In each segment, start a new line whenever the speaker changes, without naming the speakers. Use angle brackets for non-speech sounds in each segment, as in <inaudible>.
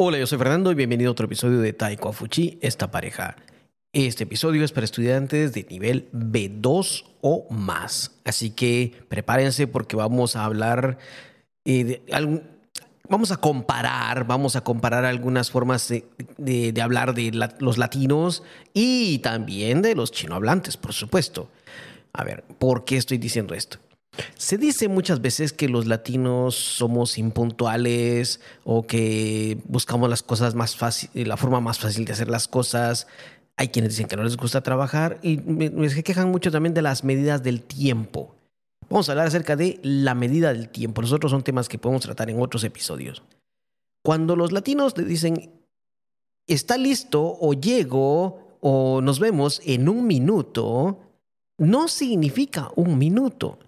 Hola, yo soy Fernando y bienvenido a otro episodio de Taiko Fuchi, esta pareja. Este episodio es para estudiantes de nivel B2 o más. Así que prepárense porque vamos a hablar eh, Vamos a comparar, vamos a comparar algunas formas de, hablar de los latinos y también de los chinohablantes, por supuesto. A ver, ¿por qué estoy diciendo esto? Se dice muchas veces que los latinos somos impuntuales o que buscamos las cosas más fácil, la forma más fácil de hacer las cosas. Hay quienes dicen que no les gusta trabajar y me, se quejan mucho también de las medidas del tiempo. Vamos a hablar acerca de la medida del tiempo. Los otros son temas que podemos tratar en otros episodios. Cuando los latinos le dicen, está listo o llego o nos vemos en un minuto, no significa un minuto.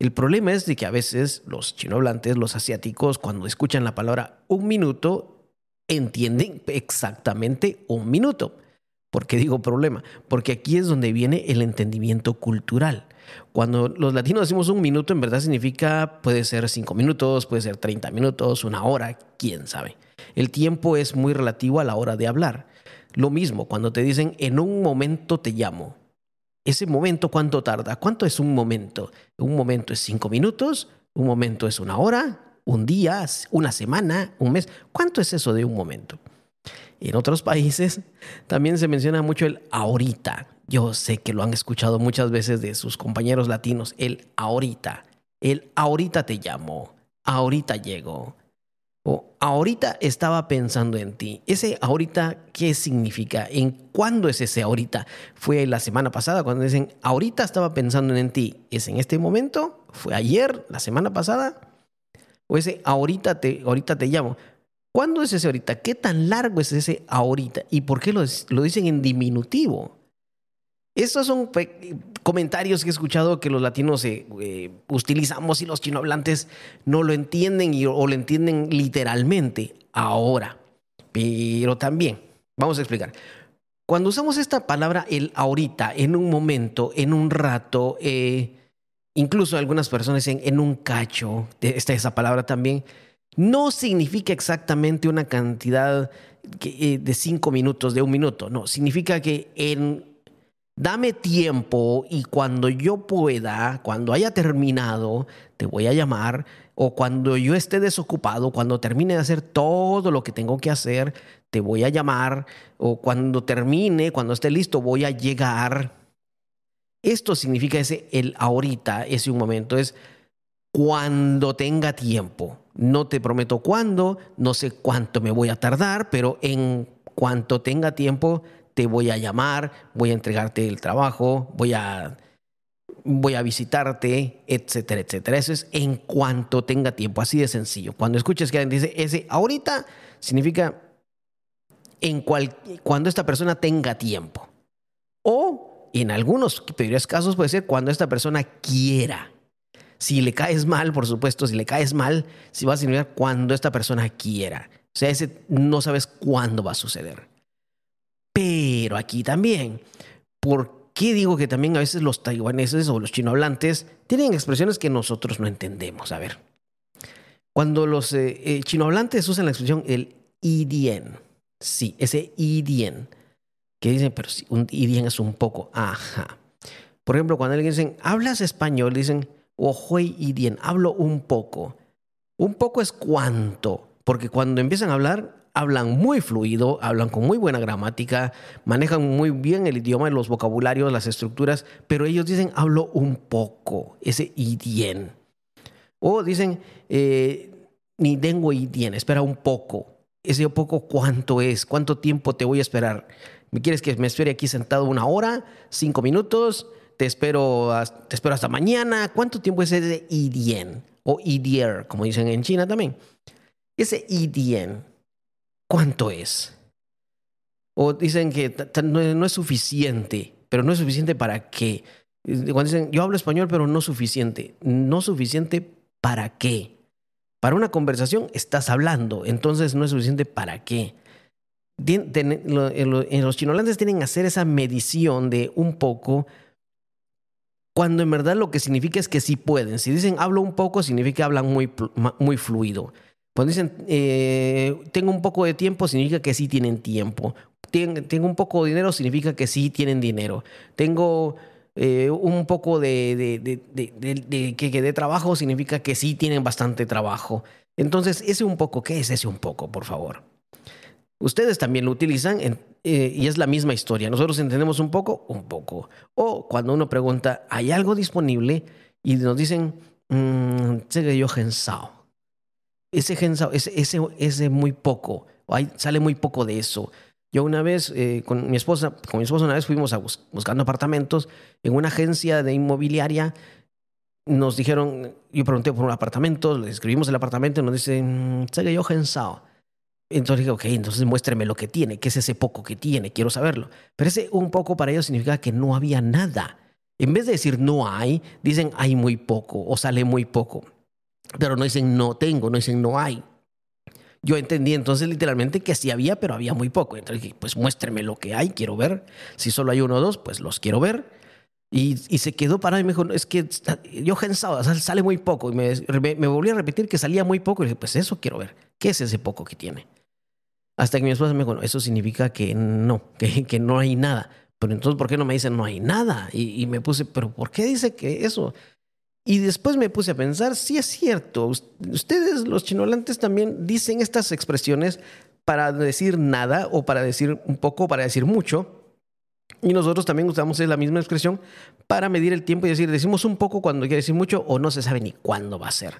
El problema es de que a veces los chinohablantes, los asiáticos, cuando escuchan la palabra un minuto, entienden exactamente un minuto. ¿Por qué digo problema? Porque aquí es donde viene el entendimiento cultural. Cuando los latinos decimos un minuto, en verdad significa, puede ser cinco minutos, puede ser 30 minutos, una hora, quién sabe. El tiempo es muy relativo a la hora de hablar. Lo mismo, cuando te dicen en un momento te llamo, ese momento, ¿cuánto tarda? ¿Cuánto es un momento? Un momento es cinco minutos, un momento es una hora, un día, una semana, un mes. ¿Cuánto es eso de un momento? En otros países también se menciona mucho el ahorita. Yo sé que lo han escuchado muchas veces de sus compañeros latinos, el ahorita. El ahorita te llamo, ahorita llego, ahorita estaba pensando en ti. Ese ahorita, ¿qué significa? ¿En cuándo es ese ahorita? ¿Fue la semana pasada cuando dicen ahorita estaba pensando en ti? ¿Es en este momento? ¿Fue ayer, la semana pasada? ¿O ese ahorita te, ahorita te llamo? ¿Cuándo es ese ahorita? ¿Qué tan largo es ese ahorita? ¿Y por qué lo, lo dicen en diminutivo? Estos son comentarios que he escuchado que los latinos eh, eh, utilizamos y los chinohablantes no lo entienden o lo entienden literalmente ahora. Pero también, vamos a explicar. Cuando usamos esta palabra el ahorita, en un momento, en un rato, eh, incluso algunas personas dicen en un cacho, está esa palabra también, no significa exactamente una cantidad de cinco minutos, de un minuto, no, significa que en dame tiempo y cuando yo pueda, cuando haya terminado, te voy a llamar o cuando yo esté desocupado, cuando termine de hacer todo lo que tengo que hacer, te voy a llamar o cuando termine, cuando esté listo, voy a llegar. Esto significa ese el ahorita, ese un momento, es cuando tenga tiempo. No te prometo cuándo, no sé cuánto me voy a tardar, pero en cuanto tenga tiempo, voy a llamar, voy a entregarte el trabajo, voy a, voy a visitarte, etcétera, etcétera. Eso es en cuanto tenga tiempo, así de sencillo. Cuando escuches que alguien dice ese ahorita, significa en cual, cuando esta persona tenga tiempo. O en algunos peores casos puede ser cuando esta persona quiera. Si le caes mal, por supuesto, si le caes mal, si va a significar cuando esta persona quiera. O sea, ese no sabes cuándo va a suceder. Pero aquí también, ¿por qué digo que también a veces los taiwaneses o los chinohablantes tienen expresiones que nosotros no entendemos? A ver, cuando los eh, eh, chinohablantes usan la expresión el idien, sí, ese idien, que dicen, pero si un idien es un poco, ajá. Por ejemplo, cuando alguien dicen, ¿hablas español? Dicen, ojoy idien, hablo un poco. Un poco es cuánto, porque cuando empiezan a hablar, hablan muy fluido, hablan con muy buena gramática, manejan muy bien el idioma, los vocabularios, las estructuras, pero ellos dicen hablo un poco, ese idien. O dicen eh, ni tengo idien, espera un poco. Ese poco cuánto es, cuánto tiempo te voy a esperar. ¿Me quieres que me espere aquí sentado una hora, cinco minutos? Te espero, te espero hasta mañana. ¿Cuánto tiempo es ese idien? O idier, como dicen en China también. Ese idien ¿cuánto es? O dicen que no es suficiente, pero no es suficiente para qué. Cuando dicen, yo hablo español, pero no suficiente. No suficiente para qué. Para una conversación estás hablando, entonces no es suficiente para qué. Los chinolandes tienen que hacer esa medición de un poco, cuando en verdad lo que significa es que sí pueden. Si dicen hablo un poco, significa que hablan muy, muy fluido. Cuando dicen eh, tengo un poco de tiempo, significa que sí tienen tiempo. tengo un poco de dinero, significa que sí tienen dinero. Tengo eh, un poco de, que, de trabajo, significa que sí tienen bastante trabajo. Entonces, ese un poco, ¿qué es ese un poco, por favor? Ustedes también lo utilizan eh, y es la misma historia. Nosotros entendemos un poco, un poco. O cuando uno pregunta, ¿hay algo disponible? Y nos dicen, mmm, yo gensao. Ese gensao, ese, ese, ese muy poco. Sale muy poco de eso. Yo una vez eh, con mi esposa, con mi esposa una vez fuimos a buscando apartamentos en una agencia de inmobiliaria. Nos dijeron, yo pregunté por un apartamento, le escribimos el apartamento y nos dicen, yo gensao. Entonces dije, ok, entonces muéstreme lo que tiene, qué es ese poco que tiene, quiero saberlo. Pero ese un poco para ellos significa que no había nada. En vez de decir no hay, dicen hay muy poco o sale muy poco. Pero no dicen no tengo, no dicen no hay. Yo entendí entonces literalmente que sí había, pero había muy poco. Entonces dije, pues muéstreme lo que hay, quiero ver. Si solo hay uno o dos, pues los quiero ver. Y, se quedó para mí, me dijo, es que yo pensaba, sale muy poco. Y me, me, volví a repetir que salía muy poco. Y dije, pues eso quiero ver. ¿Qué es ese poco que tiene? Hasta que mi esposa me dijo, eso significa que no, que, que no hay nada. Pero entonces, ¿por qué no me dicen no hay nada? Y, me puse, ¿pero por qué dice que eso? Y después me puse a pensar, sí es cierto, ustedes los chinolantes también dicen estas expresiones para decir nada o para decir un poco, para decir mucho. Y nosotros también usamos la misma expresión para medir el tiempo y decir, decimos un poco cuando quiere decir mucho o no se sabe ni cuándo va a ser.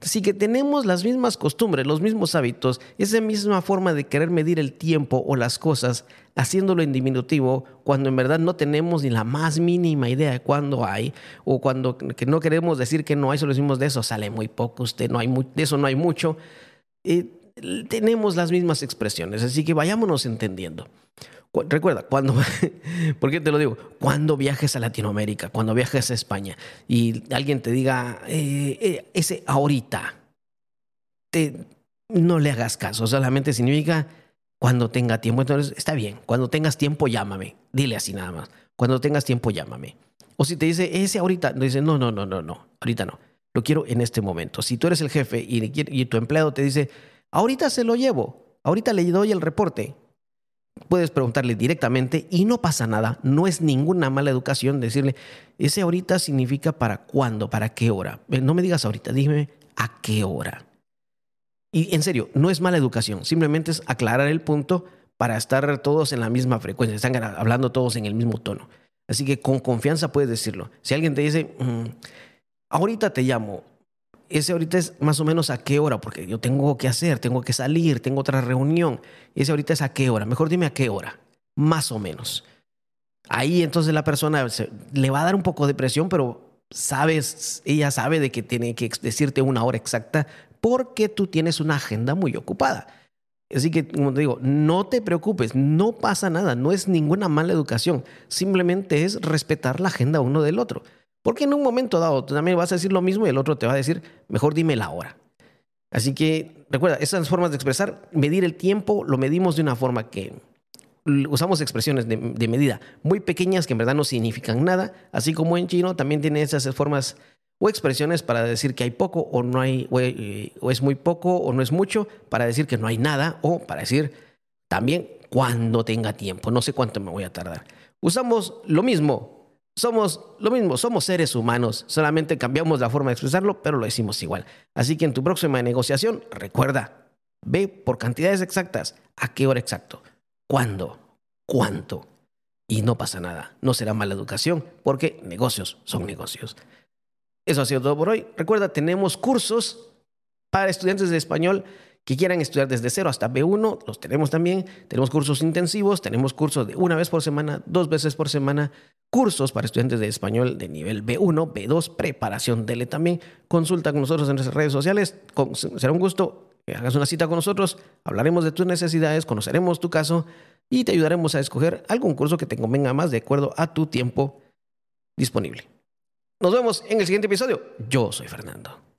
Así que tenemos las mismas costumbres, los mismos hábitos, esa misma forma de querer medir el tiempo o las cosas, haciéndolo en diminutivo, cuando en verdad no tenemos ni la más mínima idea de cuándo hay, o cuando que no queremos decir que no hay, solo decimos de eso sale muy poco, usted no hay de eso no hay mucho. Eh, tenemos las mismas expresiones, así que vayámonos entendiendo. Recuerda, cuando, <laughs> ¿por qué te lo digo? Cuando viajes a Latinoamérica, cuando viajes a España y alguien te diga, eh, eh, ese ahorita, te, no le hagas caso, solamente significa cuando tenga tiempo. Entonces, está bien, cuando tengas tiempo, llámame. Dile así nada más. Cuando tengas tiempo, llámame. O si te dice, ese ahorita, dice, no, no, no, no, no, ahorita no. Lo quiero en este momento. Si tú eres el jefe y, y tu empleado te dice, ahorita se lo llevo, ahorita le doy el reporte, puedes preguntarle directamente y no pasa nada. No es ninguna mala educación decirle, ese ahorita significa para cuándo, para qué hora. No me digas ahorita, dime a qué hora. Y en serio, no es mala educación, simplemente es aclarar el punto para estar todos en la misma frecuencia, están hablando todos en el mismo tono. Así que con confianza puedes decirlo. Si alguien te dice, mm, ahorita te llamo, ese ahorita es más o menos a qué hora, porque yo tengo que hacer, tengo que salir, tengo otra reunión. Ese ahorita es a qué hora. Mejor dime a qué hora, más o menos. Ahí entonces la persona le va a dar un poco de presión, pero sabes, ella sabe de que tiene que decirte una hora exacta porque tú tienes una agenda muy ocupada. Así que, como te digo, no te preocupes, no pasa nada, no es ninguna mala educación, simplemente es respetar la agenda uno del otro. Porque en un momento dado también vas a decir lo mismo y el otro te va a decir, mejor dime la hora. Así que recuerda, esas formas de expresar, medir el tiempo, lo medimos de una forma que usamos expresiones de, medida muy pequeñas que en verdad no significan nada, así como en chino también tiene esas formas o expresiones para decir que hay poco o no hay eh, o es muy poco o no es mucho, para decir que no hay nada o para decir también cuando tenga tiempo, no sé cuánto me voy a tardar. Usamos lo mismo somos lo mismo, somos seres humanos, solamente cambiamos la forma de expresarlo, pero lo decimos igual. Así que en tu próxima negociación, recuerda, ve por cantidades exactas, a qué hora exacto, cuándo, cuánto. Y no pasa nada, no será mala educación, porque negocios son negocios. Eso ha sido todo por hoy. Recuerda, tenemos cursos para estudiantes de español que quieran estudiar desde cero hasta B1, los tenemos también. Tenemos cursos intensivos, tenemos cursos de una vez por semana, dos veces por semana, cursos para estudiantes de español de nivel B1, B2, preparación DELE también. Consulta con nosotros en nuestras redes sociales. Será un gusto que hagas una cita con nosotros, hablaremos de tus necesidades, conoceremos tu caso y te ayudaremos a escoger algún curso que te convenga más de acuerdo a tu tiempo disponible. Nos vemos en el siguiente episodio. Yo soy Fernando.